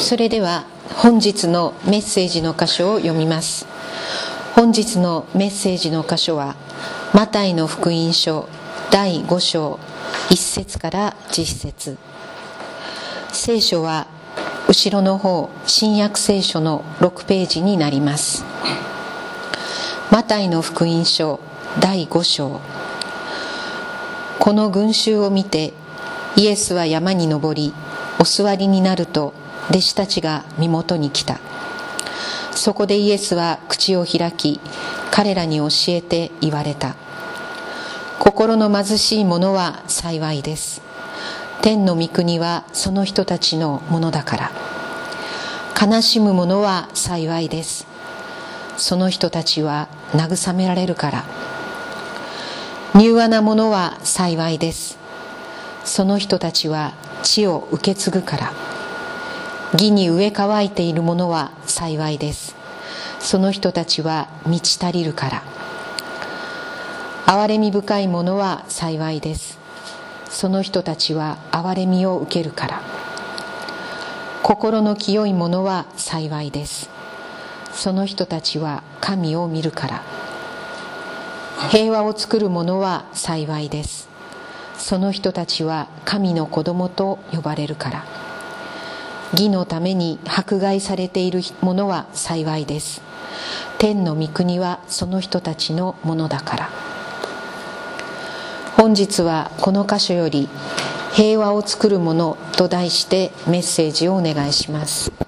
それでは本日のメッセージの箇所を読みます。本日のメッセージの箇所はマタイの福音書第5章1節から10節。聖書は後ろの方新約聖書の6ページになります。マタイの福音書第5章。この群衆を見てイエスは山に登りお座りになると弟子たちが身元に来た。そこでイエスは口を開き彼らに教えて言われた。心の貧しい者は幸いです。天の御国はその人たちのものだから。悲しむ者は幸いです。その人たちは慰められるから。柔和な者は幸いです。その人たちは地を受け継ぐから。義に植え乾いている者は幸いです。その人たちは満ち足りるから。憐れみ深い者は幸いです。その人たちは憐れみを受けるから。心の清い者は幸いです。その人たちは神を見るから。平和を作る者は幸いです。その人たちは神の子供と呼ばれるから。義のために迫害されているものは幸いです。天の御国はその人たちのものだから。本日はこの箇所より「平和を作るもの」と題してメッセージをお願いします。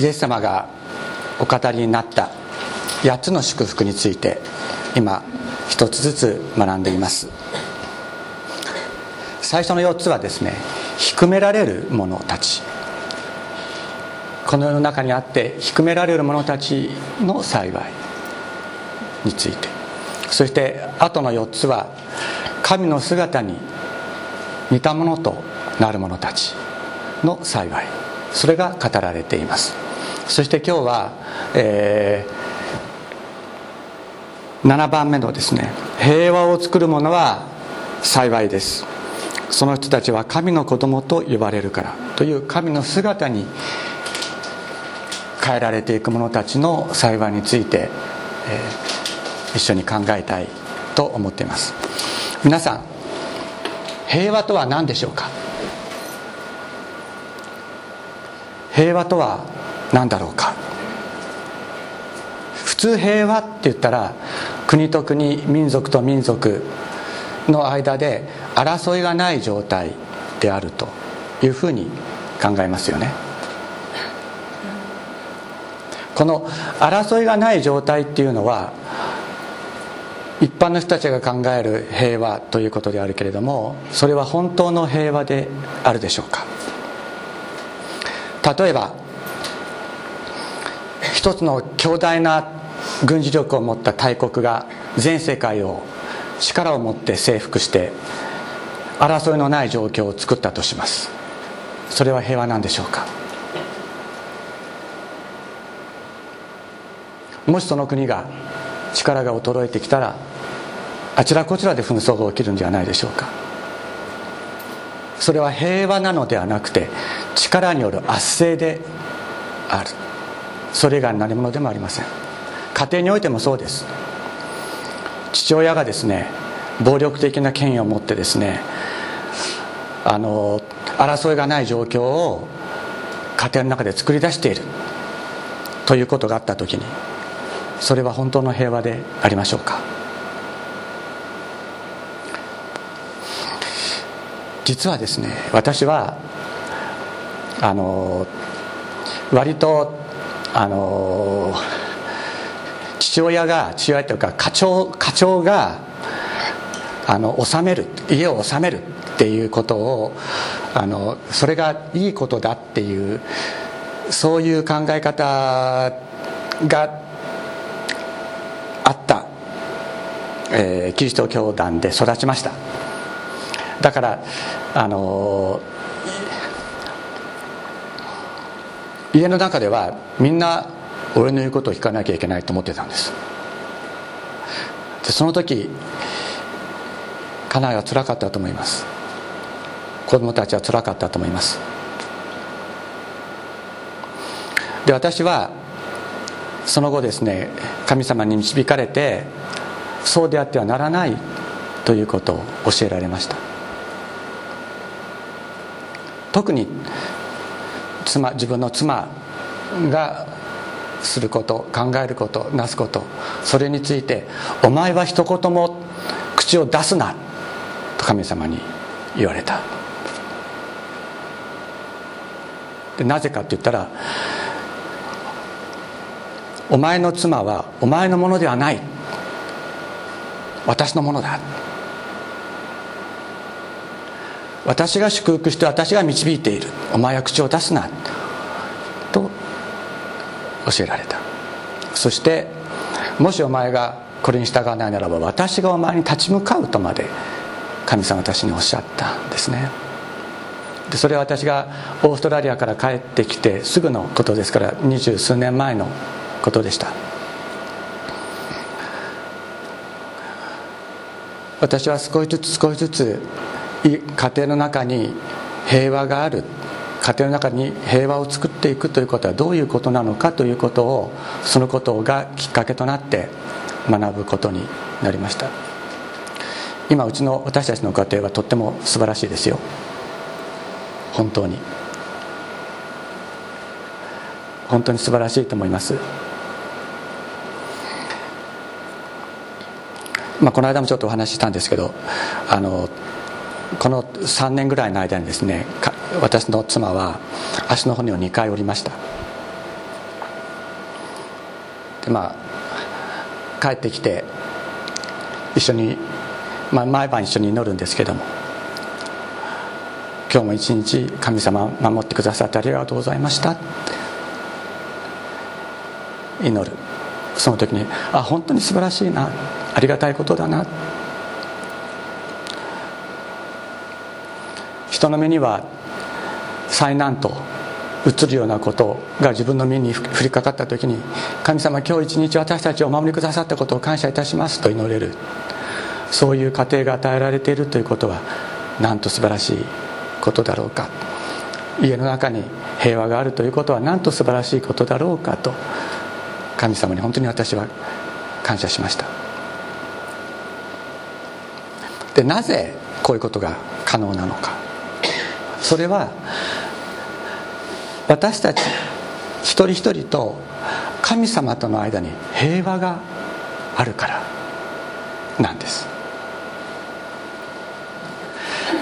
イエス様がお語りになった8つの祝福について今一つずつ学んでいます。最初の4つはですね低められる者たち。この世の中にあって低められる者たちの幸いについて。そして後の4つは神の姿に似たものとなる者たちの幸い。それが語られています。そして今日は、えー、7番目のですね平和を作る者は幸いです。その人たちは神の子供と呼ばれるからという神の姿に変えられていく者たちの幸いについて、えー、一緒に考えたいと思っています。皆さん平和とは何でしょうか？平和とは何だろうか。普通平和って言ったら国と国民族と民族の間で争いがない状態であるというふうに考えますよね。この争いがない状態っていうのは一般の人たちが考える平和ということであるけれどもそれは本当の平和であるでしょうか。例えば一つの強大な軍事力を持った大国が全世界を力を持って征服して争いのない状況を作ったとします。それは平和なんでしょうか？もしその国が力が衰えてきたらあちらこちらで紛争が起きるんではないでしょうか？それは平和なのではなくて力による圧政である。それ以外の何者でもありません。家庭においてもそうです。父親がですね暴力的な権威を持ってですねあの争いがない状況を家庭の中で作り出している。ということがあった時にそれは本当の平和でありましょうか。実はですね私はあの割とあの父親が父親というか課長課長があの治める家を治めるっていうことをあのそれがいいことだっていうそういう考え方があった、えー、キリスト教団で育ちました。だからあの家の中ではみんな俺の言うことを聞かなきゃいけないと思ってたんです。でその時家内はつらかったと思います。子供たちはつらかったと思います。で私はその後ですね神様に導かれてそうであってはならないということを教えられました。特に妻自分の妻がすること考えることなすことそれについて「お前は一言も口を出すな」と神様に言われた。でなぜかって言ったらお前の妻はお前のものではない。私のものだ。私が祝福して私が導いている。お前は口を出すな。と教えられた。そしてもしお前がこれに従わないならば私がお前に立ち向かうとまで神様私におっしゃったんですね。でそれは私がオーストラリアから帰ってきてすぐのことですから二十数年前のことでした。私は少しずつ少しずつ家庭の中に平和がある家庭の中に平和を作っていくということはどういうことなのかということをそのことがきっかけとなって学ぶことになりました。今うちの私たちの家庭はとっても素晴らしいですよ。本当に。本当に素晴らしいと思います。まあ、この間もちょっとお話ししたんですけどあのこの3年ぐらいの間にですね私の妻は足の骨を2回折りました。でまあ帰ってきて一緒に、まあ、毎晩一緒に祈るんですけども今日も一日神様守ってくださってありがとうございました。祈る。その時にあ本当に素晴らしいな。ありがたいことだな。人の目には災難と映るようなことが自分の身に降りかかった時に神様今日一日私たちをお守りくださったことを感謝いたしますと祈れる。そういう過程が与えられているということはなんと素晴らしいことだろうか。家の中に平和があるということはなんと素晴らしいことだろうかと。神様に本当に私は感謝しました。でなぜこういうことが可能なのか。それは私たち一人一人と神様との間に平和があるからなんです。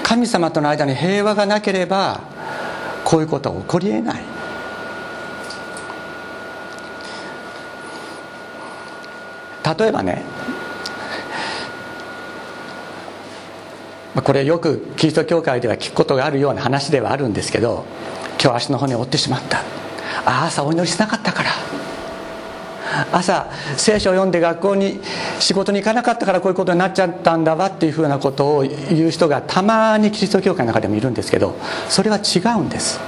神様との間に平和がなければこういうことは起こりえない。例えばねこれよくキリスト教会では聞くことがあるような話ではあるんですけど今日足の骨を折ってしまった。あ朝お祈りしなかったから。朝聖書を読んで学校に仕事に行かなかったからこういうことになっちゃったんだわっていうふうなことを言う人がたまにキリスト教会の中でもいるんですけどそれは違うんです。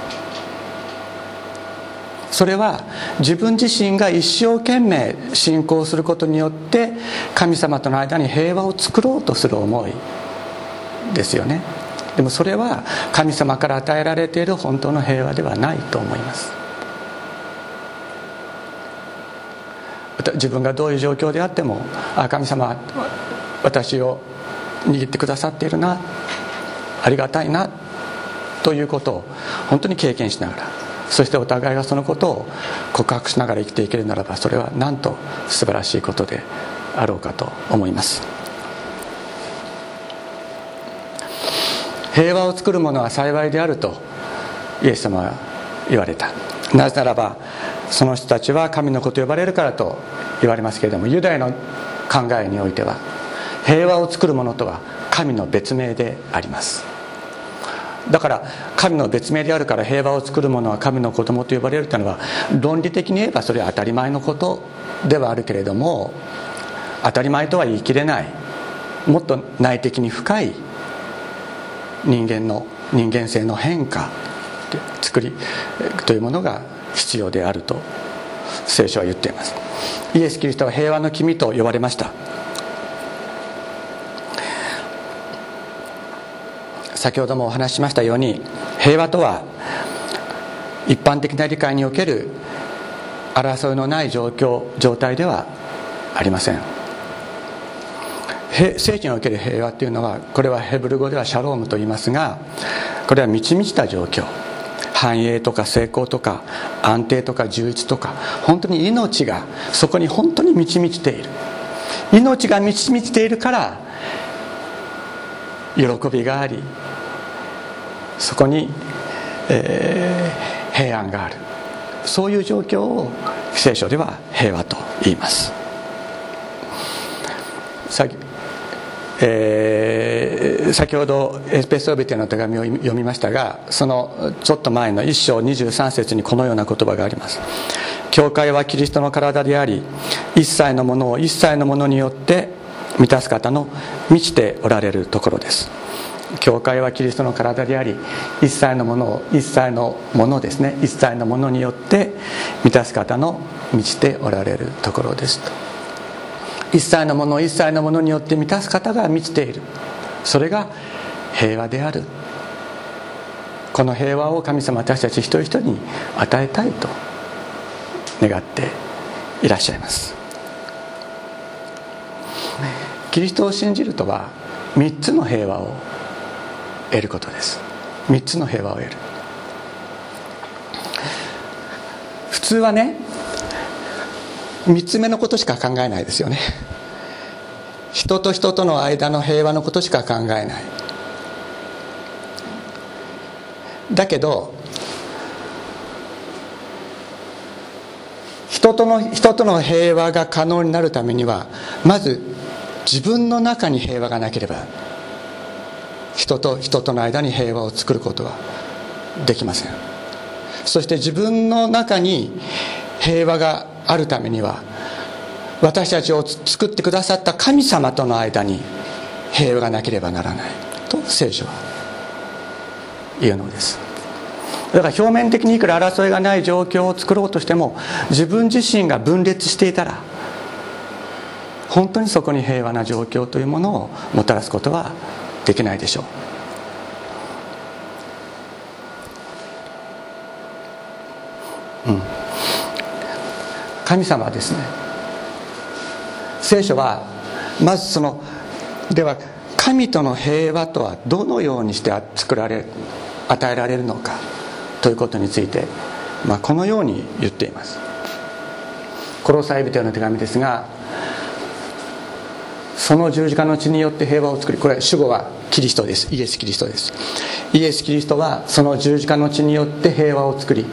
それは自分自身が一生懸命信仰することによって神様との間に平和を作ろうとする思い。ですよね。でもそれは神様から与えられている本当の平和ではないと思います。自分がどういう状況であってもあ神様私を握ってくださっているなありがたいなということを本当に経験しながらそしてお互いがそのことを告白しながら生きていけるならばそれはなんと素晴らしいことであろうかと思います。平和を作るものは幸いであるとイエス様は言われた。なぜならばその人たちは神の子と呼ばれるからと言われますけれどもユダヤの考えにおいては平和を作るものとは神の別名であります。だから神の別名であるから平和を作るものは神の子供と呼ばれるというのは論理的に言えばそれは当たり前のことではあるけれども当たり前とは言い切れないもっと内的に深い人間の人間性の変化作りというものが必要であると聖書は言っています。イエス・キリストは平和の君と呼ばれました。先ほどもお話ししましたように平和とは一般的な理解における争いのない状況状態ではありません。聖地における平和というのはこれはヘブル語ではシャロームと言いますがこれは満ち満ちた状況。繁栄とか成功とか安定とか充実とか本当に命がそこに本当に満ち満ちている。命が満ち満ちているから喜びがありそこに、えー、平安がある。そういう状況を聖書では平和と言います。えー、先ほどエスペソビテの手紙を読みましたがそのちょっと前の1章23節にこのような言葉があります。教会はキリストの体であり一切のものを一切のものによって満たす方の満ちておられるところです。教会はキリストの体であり一切のものを一切のものですね。一切のものによって満たす方の満ちておられるところですと。一切のもの一切のものによって満たす方が満ちている。それが平和である。この平和を神様私たち一人一人に与えたいと願っていらっしゃいます。キリストを信じるとは3つの平和を得ることです。3つの平和を得る。普通はね3つ目のことしか考えないですよね。人と人との間の平和のことしか考えない。だけど人との人との平和が可能になるためにはまず自分の中に平和がなければ人と人との間に平和を作ることはできません。そして自分の中に平和があるためには私たちを作ってくださった神様との間に平和がなければならないと聖書は言うのです。だから表面的にいくら争いがない状況を作ろうとしても自分自身が分裂していたら本当にそこに平和な状況というものをもたらすことはできないでしょう。うん。神様はですね。聖書はまずそのでは神との平和とはどのようにして作られ与えられるのかということについて、まあ、このように言っています。コロサイ人への手紙ですがその十字架の血によって平和を作りこれ主語はキリストです。イエス・キリストです。イエス・キリストはその十字架の血によって平和を作り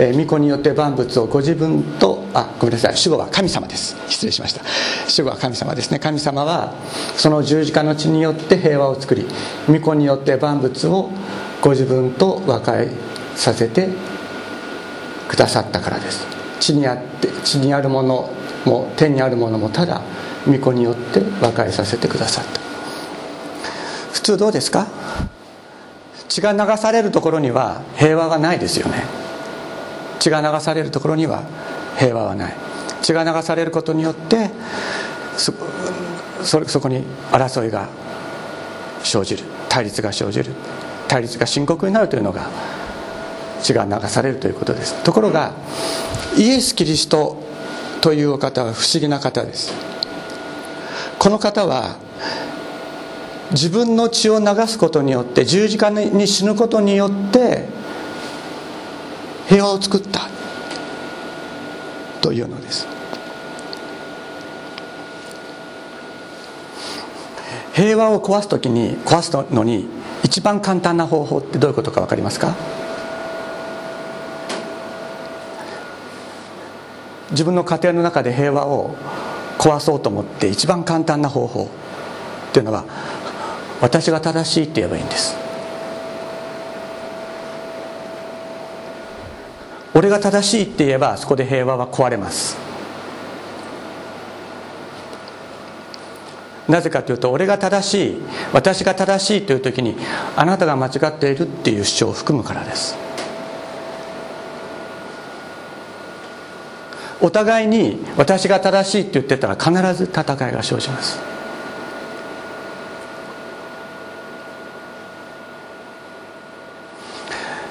えー、巫女によって万物をご自分とあごめんなさい主語は神様です。失礼しました。主語は神様ですね。神様はその十字架の血によって平和を作り巫女によって万物をご自分と和解させてくださったからです。地にあって地にあるものも天にあるものもただ巫女によって和解させてくださった。普通どうですか？血が流されるところには平和がないですよね。血が流されるところには平和はない。血が流されることによってそそこに争いが生じる。対立が生じる。対立が深刻になるというのが血が流されるということです。ところがイエス・キリストというお方は不思議な方です。この方は自分の血を流すことによって十字架に死ぬことによって平和を作った。というのです。平和を壊す時に壊すのに一番簡単な方法ってどういうことか分かりますか？自分の家庭の中で平和を壊そうと思って一番簡単な方法っていうのは私が正しいって言えばいいんです。俺が正しいって言えばそこで平和は壊れます。なぜかというと俺が正しい私が正しいという時にあなたが間違っているっていう主張を含むからです。お互いに私が正しいって言ってたら必ず戦いが生じます。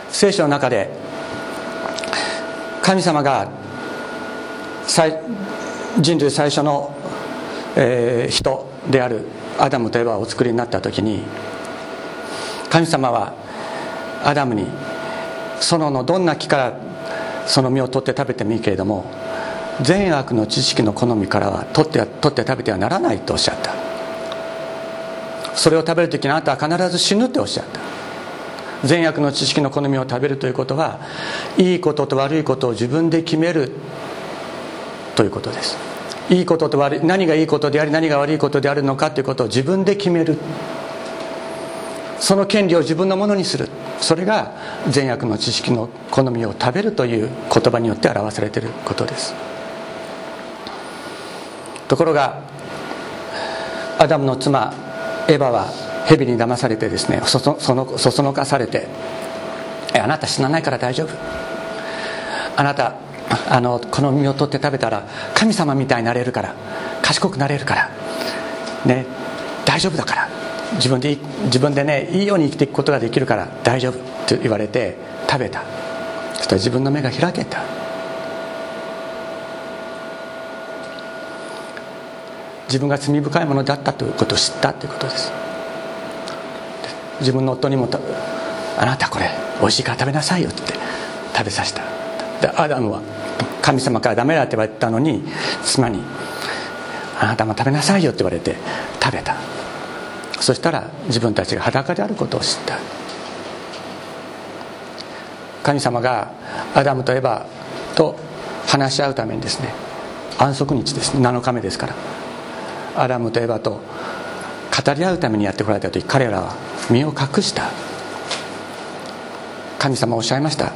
聖書の中で神様が人類最初の、えー、人であるアダムとエヴァをお作りになった時に神様はアダムに園のどんな木からその実を取って食べてもいいけれども善悪の知識の好みからは取って取って食べてはならないとおっしゃった。それを食べる時にあなたは必ず死ぬっておっしゃった。善悪の知識の好みを食べるということはいいことと悪いことを自分で決めるということですいいことと悪い何がいいことであり何が悪いことであるのかということを自分で決めるその権利を自分のものにする。それが善悪の知識の好みを食べるという言葉によって表されていることです。ところがアダムの妻エヴァは蛇に騙されてですねそそそのそそのかされてあなた死なないから大丈夫？あなたあのこの実を取って食べたら神様みたいになれるから賢くなれるからね大丈夫だから自分で自分でねいいように生きていくことができるから大丈夫と言われて食べた。そしたら自分の目が開けた。自分が罪深いものだったということを知ったということです。自分の夫にも「あなたこれ美味しいから食べなさいよ」って食べさせた。でアダムは神様からダメだって言われたのに妻に「あなたも食べなさいよ」って言われて食べた。そしたら自分たちが裸であることを知った。神様がアダムとエバと話し合うためにですね安息日ですね。7日目ですから。アダムとエバと語り合うためにやってこられた時彼らは身を隠した。神様おっしゃいました。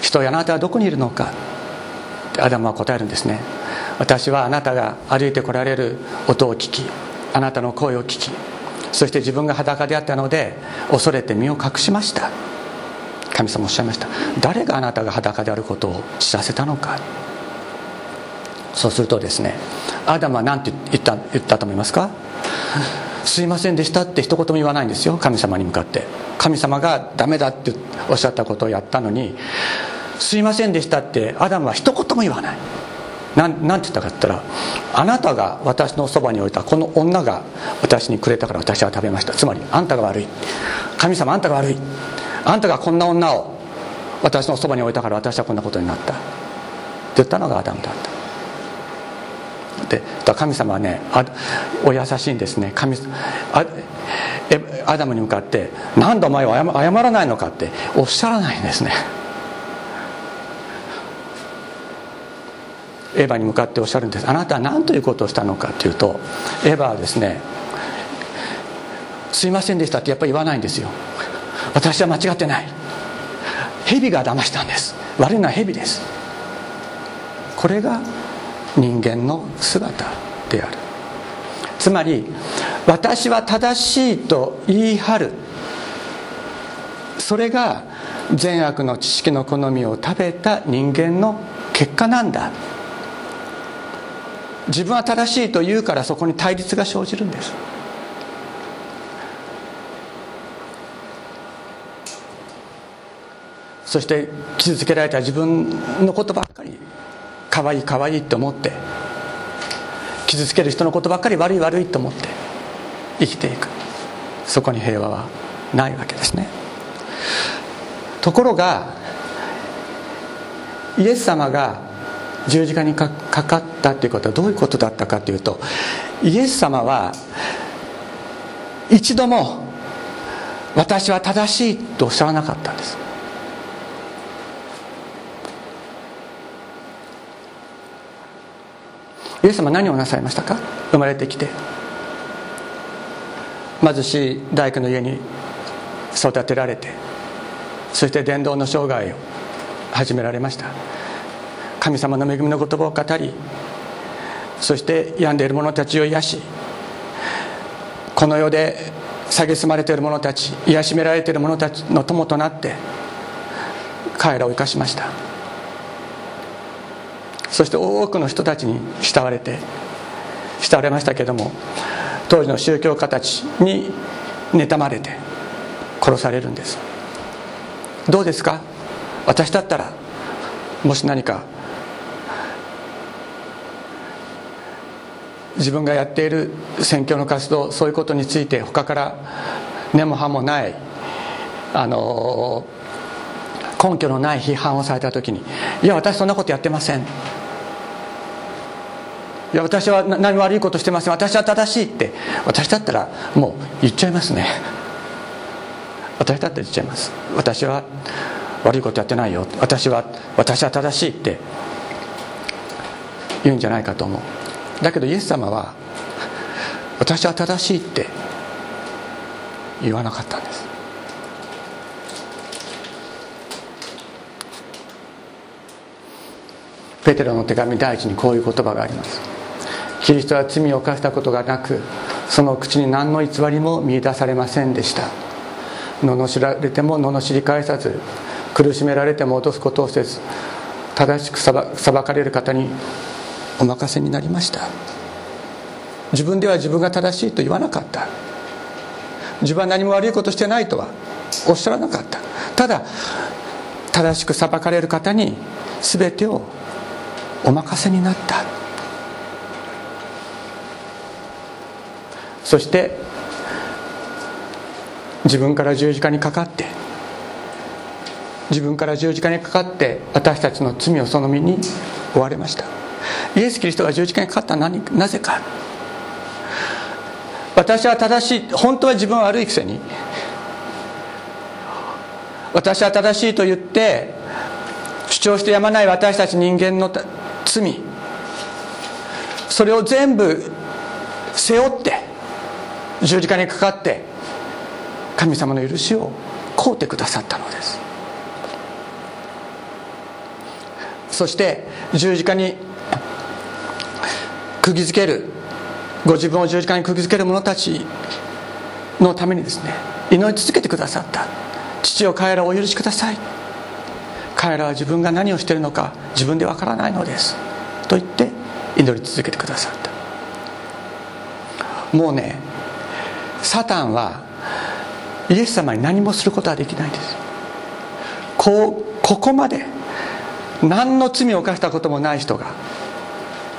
人やあなたはどこにいるのか。アダムは答えるんですね。私はあなたが歩いてこられる音を聞きあなたの声を聞きそして自分が裸であったので恐れて身を隠しました。神様おっしゃいました。誰があなたが裸であることを知らせたのか。そうするとですねアダムは何て言った言ったと思いますか？すいませんでしたって一言も言わないんですよ。神様に向かって。神様がダメだっておっしゃったことをやったのにすいませんでしたってアダムは一言も言わない。なんなんて言ったかって言ったらあなたが私のそばに置いたこの女が私にくれたから私は食べました。つまりあんたが悪い。神様あんたが悪い。あんたがこんな女を私のそばに置いたから私はこんなことになった。って言ったのがアダムだった。で神様はねお優しいんですね。神あアダムに向かって「何でお前は謝らないのか」っておっしゃらないんですね。エヴァに向かっておっしゃるんです。あなたは何ということをしたのかというとエヴァはですね「すいませんでした」ってやっぱり言わないんですよ。私は間違ってない。蛇が騙したんです。悪いのは蛇です。これが人間の姿である。つまり私は正しいと言い張る。それが善悪の知識の好みを食べた人間の結果なんだ。自分は正しいと言うからそこに対立が生じるんです。そして傷つけられた自分のことばっかり可愛い可愛いと思って傷つける人のことばっかり悪い悪いと思って生きていく。そこに平和はないわけですね。ところがイエス様が十字架にかかったということはどういうことだったかというとイエス様は一度も私は正しいとおっしゃらなかったんです。イエス様何をなさいましたか？生まれてきて。貧しい大工の家に育てられて。そして伝道の生涯を始められました。神様の恵みの言葉を語りそして病んでいる者たちを癒しこの世で蔑まれている者たち癒しめられている者たちの友となって彼らを生かしました。そして多くの人たちに慕われて慕われましたけども当時の宗教家たちに妬まれて殺されるんです。どうですか？私だったらもし何か自分がやっている選挙の活動そういうことについて他から根も葉もないあの根拠のない批判をされた時に「いや私そんなことやってません」いや私は何も悪いことしてません。私は正しいって。私だったらもう言っちゃいますね。私だって言っちゃいます。私は悪いことやってないよ。私は私は正しいって。言うんじゃないかと思う。だけどイエス様は私は正しいって。言わなかったんです。ペテロの手紙第一にこういう言葉があります。キリストは罪を犯したことがなくその口に何の偽りも見いだされませんでした。罵られても罵り返さず苦しめられても脅すことをせず正しく裁かれる方にお任せになりました。自分では自分が正しいと言わなかった。自分は何も悪いことしてないとはおっしゃらなかった。ただ正しく裁かれる方に全てをお任せになった。そして自分から十字架にかかって自分から十字架にかかって私たちの罪をその身に負われました。イエス・キリストが十字架にかかったのはなぜか。私は正しい本当は自分は悪いくせに私は正しいと言って主張してやまない私たち人間の罪それを全部背負って十字架にかかって神様の許しを請うてくださったのです。そして十字架に釘付けるご自分を十字架に釘付ける者たちのためにですね祈り続けてくださった。父を彼らをお許しください。彼らは自分が何をしているのか自分でわからないのです。と言って祈り続けてくださった。もうねサタンはイエス様に何もすることはできないです。こうここまで何の罪を犯したこともない人が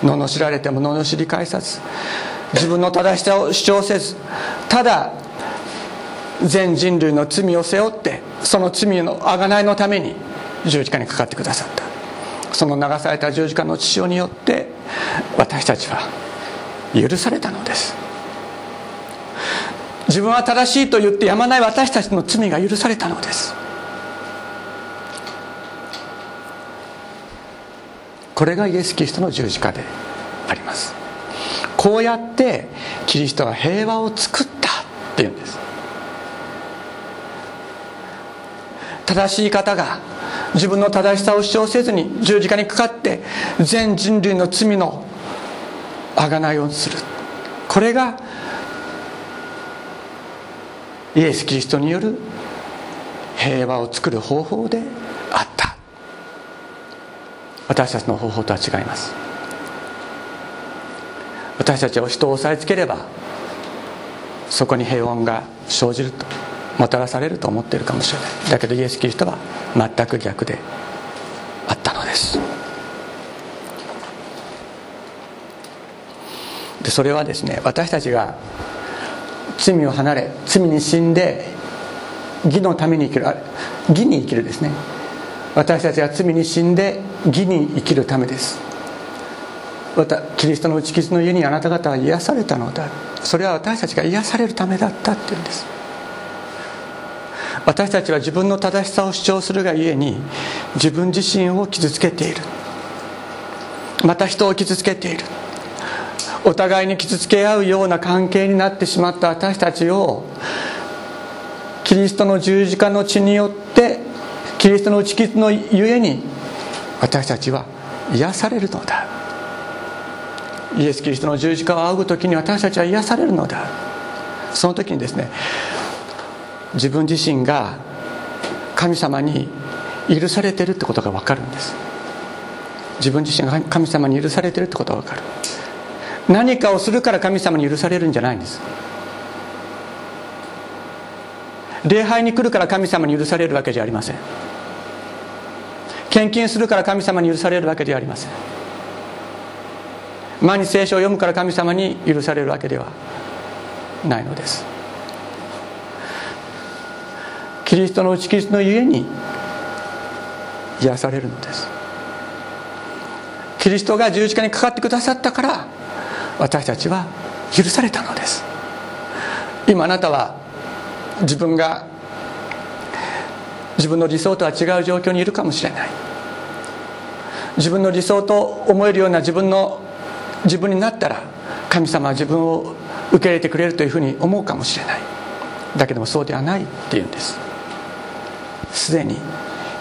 罵られても罵り返さず自分の正しさを主張せずただ全人類の罪を背負ってその罪の贖いのために十字架にかかってくださった。その流された十字架の血潮によって私たちは許されたのです。自分は正しいと言ってやまない私たちの罪が許されたのです。これがイエス・キリストの十字架であります。こうやってキリストは平和を作ったっていうんです。正しい方が自分の正しさを主張せずに十字架にかかって全人類の罪の贖いをする。これがイエス・キリストによる平和を作る方法であった。私たちの方法とは違います。私たちは人を押さえつければそこに平穏が生じるともたらされると思っているかもしれない。だけどイエス・キリストは全く逆であったのです。でそれはですね私たちが罪を離れ罪に死んで義のために生きるあ義に生きるですね。私たちが罪に死んで義に生きるためです。またキリストの打ち傷の家にあなた方は癒されたのだ。それは私たちが癒されるためだったっていうんです。私たちは自分の正しさを主張するがゆえに自分自身を傷つけている。また人を傷つけている。お互いに傷つけ合うような関係になってしまった私たちをキリストの十字架の血によってキリストの打ち傷のゆえに私たちは癒されるのだ。イエス・キリストの十字架を仰ぐ時に私たちは癒されるのだ。その時にですね自分自身が神様に許されてるってことが分かるんです。自分自身が神様に許されてるってことが分かる。何かをするから神様に許されるんじゃないんです。礼拝に来るから神様に許されるわけじゃありません。献金するから神様に許されるわけではありません。毎日聖書を読むから神様に許されるわけではないのです。キリストの打ち傷のゆえに癒されるのです。キリストが十字架にかかってくださったから私たちは許されたのです。今あなたは自分が自分の理想とは違う状況にいるかもしれない。自分の理想と思えるような自分の自分になったら神様は自分を受け入れてくれるというふうに思うかもしれない。だけどもそうではないっていうんです。すでに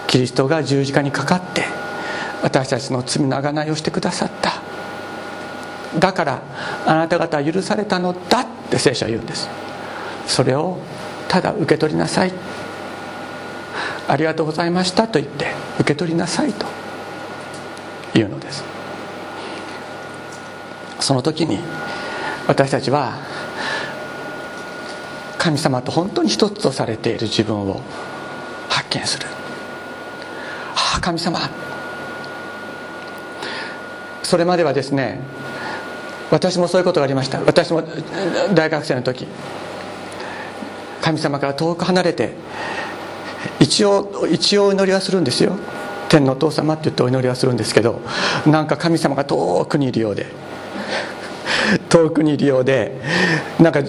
キリストが十字架にかかって私たちの罪の贖いをしてくださった。だからあなた方は許されたのだって聖書は言うんです。それをただ受け取りなさい。ありがとうございましたと言って受け取りなさいというのです。その時に私たちは神様と本当に一つとされている自分を発見する。ああ神様。それまではですね私もそういうことがありました。私も大学生の時。神様から遠く離れて一応一応お祈りはするんですよ。天のお父様って言ってお祈りはするんですけどなんか神様が遠くにいるようで。遠くにいるようでなんか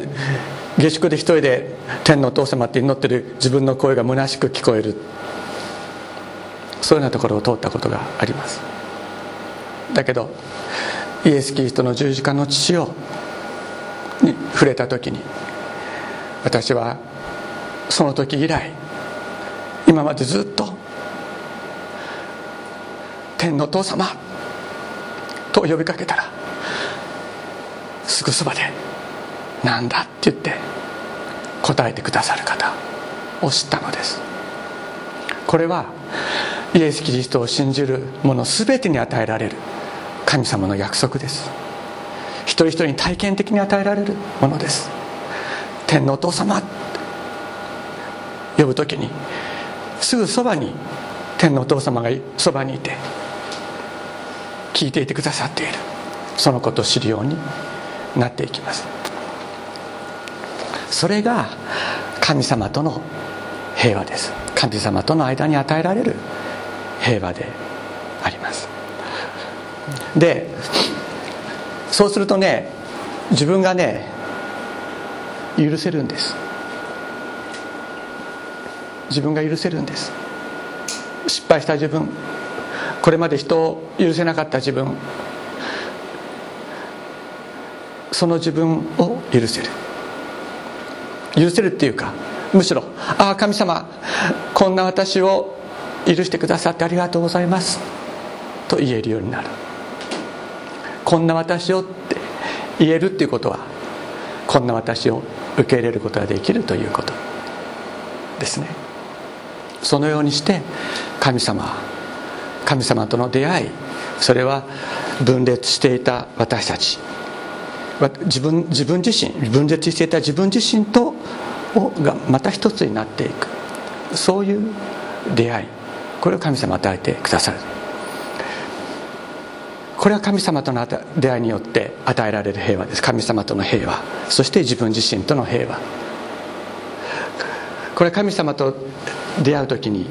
下宿で一人で天のお父様って祈ってる自分の声が虚しく聞こえる。そういうようなところを通ったことがあります。だけどイエス・キリストの十字架の父をに触れた時に私はその時以来今までずっと天の父様と呼びかけたらすぐそばで「なんだ?」って言って答えてくださる方を知ったのですこれはイエス・キリストを信じる者全てに与えられる神様の約束です。一人一人に体験的に与えられるものです。天のお父様呼ぶ時にすぐそばに天のお父様がそばにいて聞いていてくださっている。そのことを知るようになっていきます。それが神様との平和です。神様との間に与えられる平和ででそうするとね自分がね許せるんです。自分が許せるんです。失敗した自分。これまで人を許せなかった自分。その自分を許せる。許せるっていうかむしろ「ああ神様こんな私を許してくださってありがとうございます」と言えるようになる。こんな私をって言えるっていうことはこんな私を受け入れることができるということですね。そのようにして神様神様との出会いそれは分裂していた私たち自分自分自身分裂していた自分自身とがまた一つになっていく。そういう出会いこれを神様与えてくださる。これは神様との出会いによって与えられる平和です。神様との平和。そして自分自身との平和。これは神様と出会う時に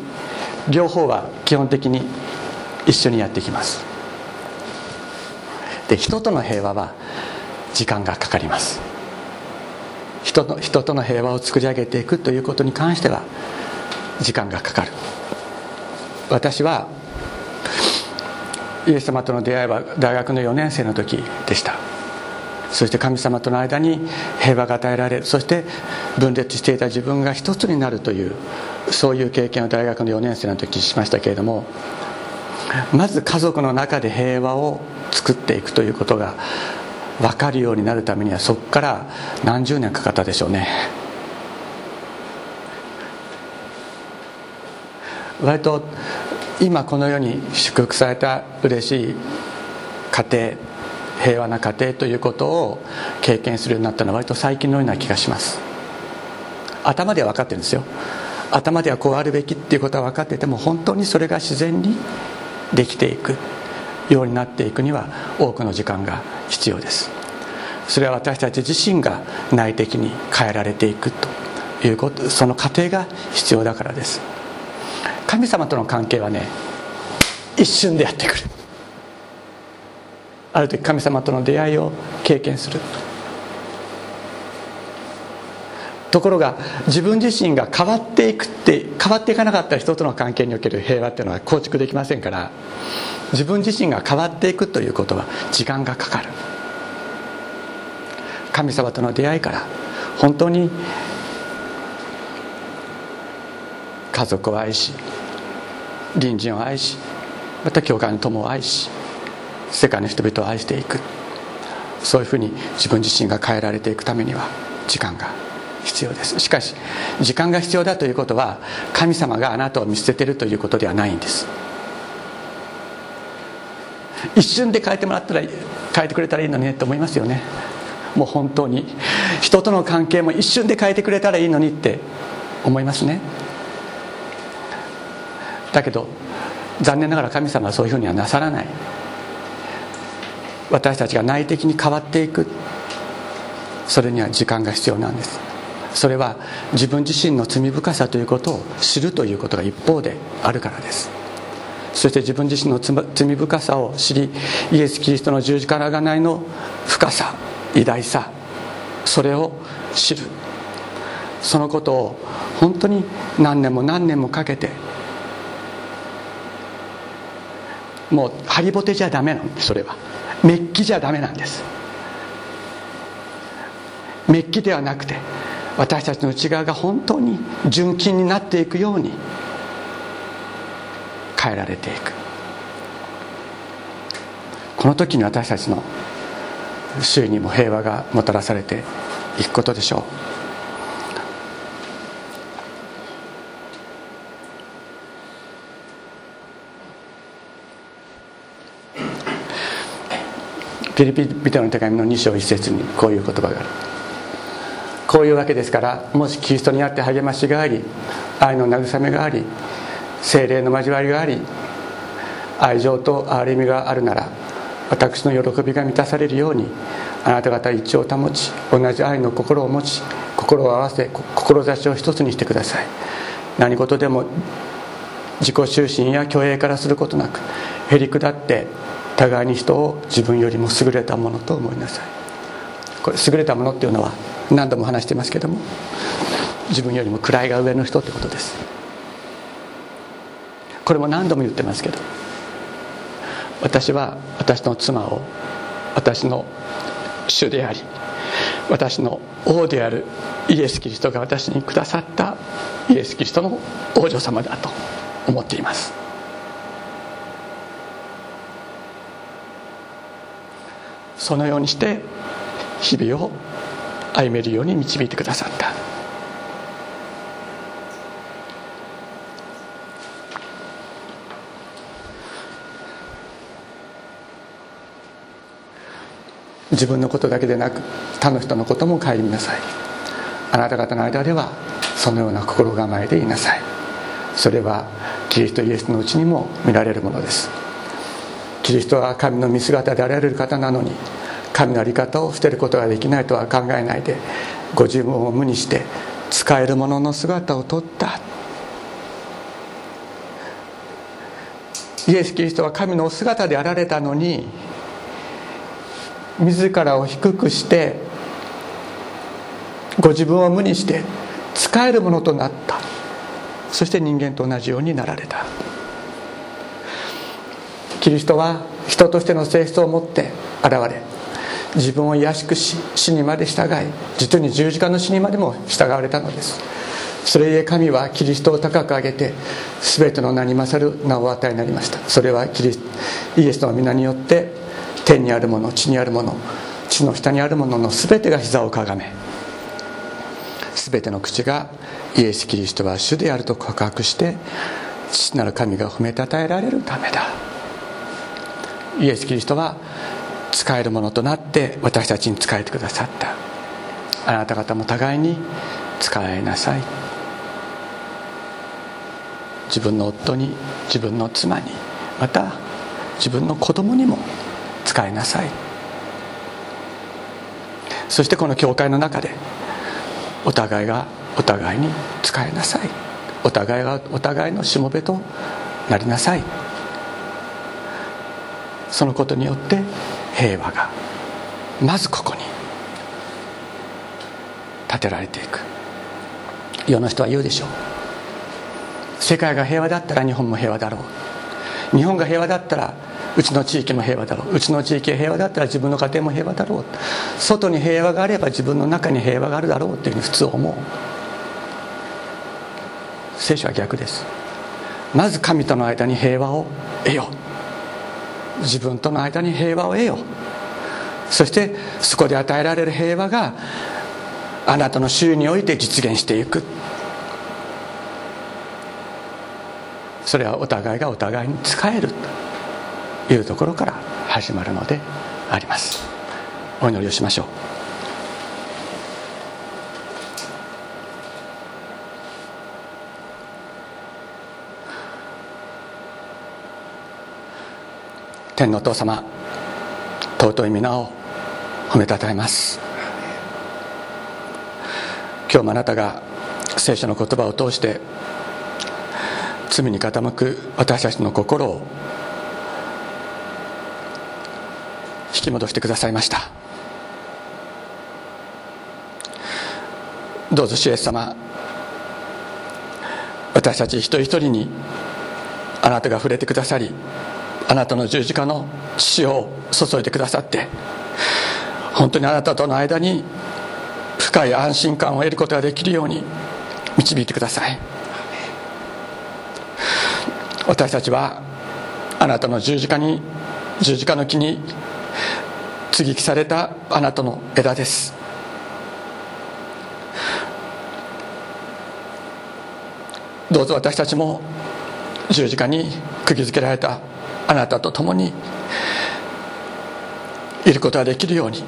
両方は基本的に一緒にやってきます。で人との平和は時間がかかります。人の人との平和を作り上げていくということに関しては時間がかかる。私はイエス様との出会いは大学の4年生の時でした。そして神様との間に平和が与えられるそして分裂していた自分が一つになるというそういう経験を大学の4年生の時にしましたけれどもまず家族の中で平和を作っていくということが分かるようになるためにはそこから何十年かかったでしょうね。割と今この世に祝福された嬉しい家庭平和な家庭ということを経験するようになったのは割と最近のような気がします。頭では分かってるんですよ。頭ではこうあるべきっていうことは分かってても本当にそれが自然にできていくようになっていくには多くの時間が必要です。それは私たち自身が内的に変えられていくということその過程が必要だからです。神様との関係はね一瞬でやってくる。ある時神様との出会いを経験する。ところが自分自身が変わっていくって変わっていかなかった人との関係における平和っていうのは構築できませんから自分自身が変わっていくということは時間がかかる。神様との出会いから本当に家族を愛し隣人を愛しまた教会の友を愛し世界の人々を愛していく。そういうふうに自分自身が変えられていくためには時間が必要です。しかし時間が必要だということは神様があなたを見捨ててるということではないんです。一瞬で変えてもらったら変えてくれたらいいのにねって思いますよね。もう本当に人との関係も一瞬で変えてくれたらいいのにって思いますね。だけど残念ながら神様はそういうふうにはなさらない。私たちが内的に変わっていく。それには時間が必要なんです。それは自分自身の罪深さということを知るということが一方であるからです。そして自分自身の罪深さを知りイエス・キリストの十字架の贖いの深さ偉大さそれを知る。そのことを本当に何年も何年もかけてもうハリボテじゃダメなんですそれは。メッキじゃダメなんです。メッキではなくて私たちの内側が本当に純金になっていくように変えられていく。この時に私たちの周囲にも平和がもたらされていくことでしょう。ピリピリトの手紙の2章1節にこういう言葉がある。こういうわけですからもしキリストにあって励ましがあり愛の慰めがあり精霊の交わりがあり愛情と憐れみがあるなら私の喜びが満たされるようにあなた方一致を保ち同じ愛の心を持ち心を合わせ志を一つにしてください。何事でも自己中心や虚栄からすることなくへり下って互いに人を自分よりも優れたものと思いなさい。これ優れたものっていうのは何度も話してますけども自分よりも位が上の人ってことです。これも何度も言ってますけど私は私の妻を私の主であり私の王であるイエス・キリストが私にくださったイエス・キリストの王女様だと思っています。そのようにして日々を歩めるように導いてくださった。自分のことだけでなく他の人のことも顧みなさい。あなた方の間ではそのような心構えでいなさい。それはキリストイエスのうちにも見られるものです。キリストは神の見姿であられる方なのに神の在り方を捨てることができないとは考えないでご自分を無にして使えるものの姿をとった。イエス・キリストは神のお姿であられたのに自らを低くしてご自分を無にして使えるものとなった。そして人間と同じようになられた。キリストは人としての性質を持って現れ自分を卑しくし死にまで従い実に十字架の死にまでも従われたのです。それゆえ神はキリストを高く上げて全ての名に勝る名を与えになりました。それはキリイエスの皆によって天にあるもの地にあるもの地の下にあるものの全てが膝をかがめ全ての口がイエス・キリストは主であると告白して父なる神が褒めたたえられるためだ。イエス・キリストは使えるものとなって私たちに仕えてくださった。あなた方も互いに使えなさい。自分の夫に自分の妻にまた自分の子供にも使いなさい。そしてこの教会の中でお互いがお互いに使いなさい。お互いがお互いのしもべとなりなさい。そのことによって平和がまずここに建てられていく。世の人は言うでしょう。世界が平和だったら日本も平和だろう。日本が平和だったらうちの地域も平和だろう。うちの地域が平和だったら自分の家庭も平和だろう。外に平和があれば自分の中に平和があるだろう。っていうふうに普通思う。聖書は逆です。まず神との間に平和を得よう。自分との間に平和を得よそしてそこで与えられる平和があなたの周囲において実現していく。それはお互いがお互いに仕える。というところから始まるのであります。お祈りをしましょう。天のお父様尊い皆を褒めたたえます。今日もあなたが聖書の言葉を通して罪に傾く私たちの心を引き戻してくださいました。どうぞ主イエス様私たち一人一人にあなたが触れてくださりあなたの十字架の血を注いでくださって本当にあなたとの間に深い安心感を得ることができるように導いてください。私たちはあなたの十字架に十字架の木に接ぎ木されたあなたの枝です。どうぞ私たちも十字架に釘付けられたあなたと共にいることができるように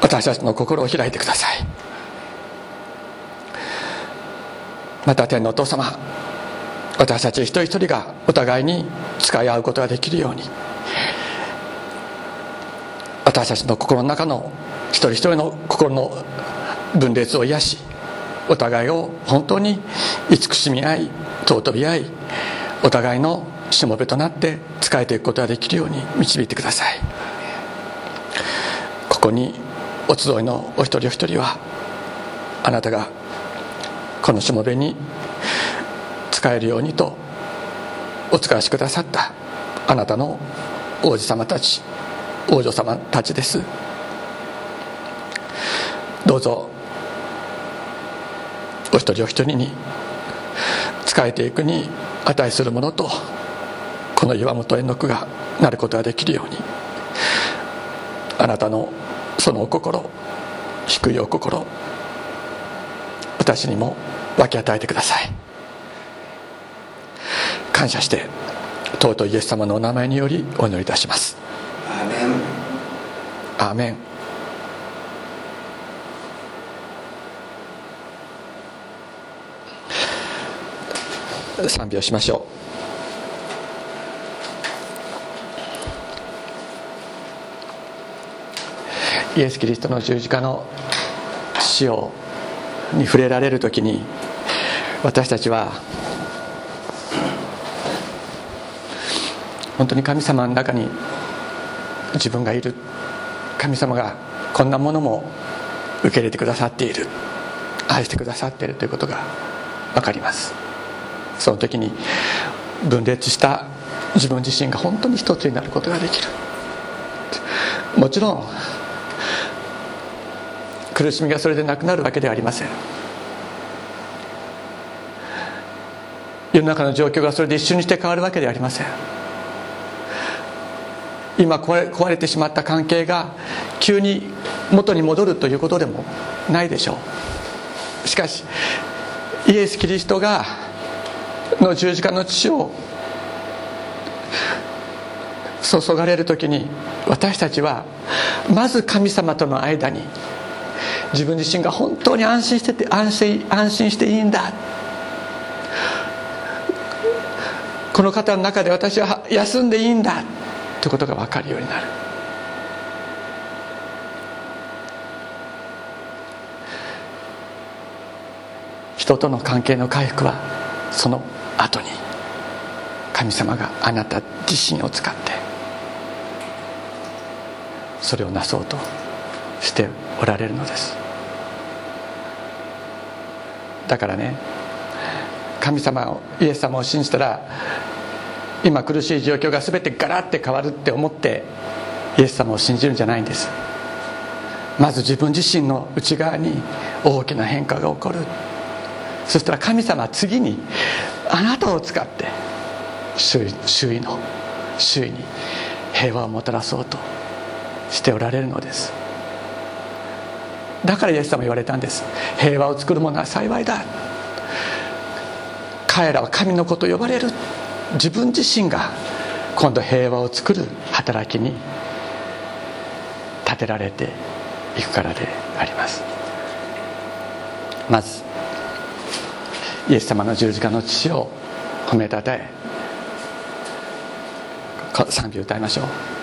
私たちの心を開いてください。また天のお父様私たち一人一人がお互いに使い合うことができるように私たちの心の中の一人一人の心の分裂を癒しお互いを本当に慈しみ合い尊び合いお互いのしもべとなって仕えていくことができるように導いてください。ここにお集いのお一人お一人はあなたがこのしもべに使えるようにとお使わしくださったあなたの王子様たち王女様たちです。どうぞお一人お一人に仕えていくに値するものとこの岩本円の句がなることができるようにあなたのそのお心低いお心私にも分け与えてください。感謝して尊いイエス様のお名前によりお祈りいたします。アーメン。アーメン。賛美をしましょうイエス・キリストの十字架の死をに触れられる時に私たちは本当に神様の中に自分がいる神様がこんなものも受け入れてくださっている。愛してくださっているということが分かります。その時に分裂した自分自身が本当に一つになることができる。もちろん苦しみがそれでなくなるわけではありません。世の中の状況がそれで一瞬にして変わるわけではありません。今壊れ壊れてしまった関係が急に元に戻るということでもないでしょう。しかしイエス・キリストがの十字架の血を注がれる時に私たちはまず神様との間に自分自身が本当に安心してて安心安心していいんだ。この方の中で私は休んでいいんだ。ということが分かるようになる。人との関係の回復はその後に神様があなた自身を使ってそれをなそうとしておられるのです。だからね神様をイエス様を信じたら今苦しい状況が全てガラッて変わるって思ってイエス様を信じるんじゃないんです。まず自分自身の内側に大きな変化が起こる。そしたら神様は次にあなたを使って周囲周囲の周囲に平和をもたらそうとしておられるのです。だからイエス様言われたんです。平和を作る者は幸いだ。彼らは神の子と呼ばれる。自分自身が今度平和を作る働きに立てられていくからであります。まずイエス様の十字架の父を褒めたたえ賛美を歌いましょう。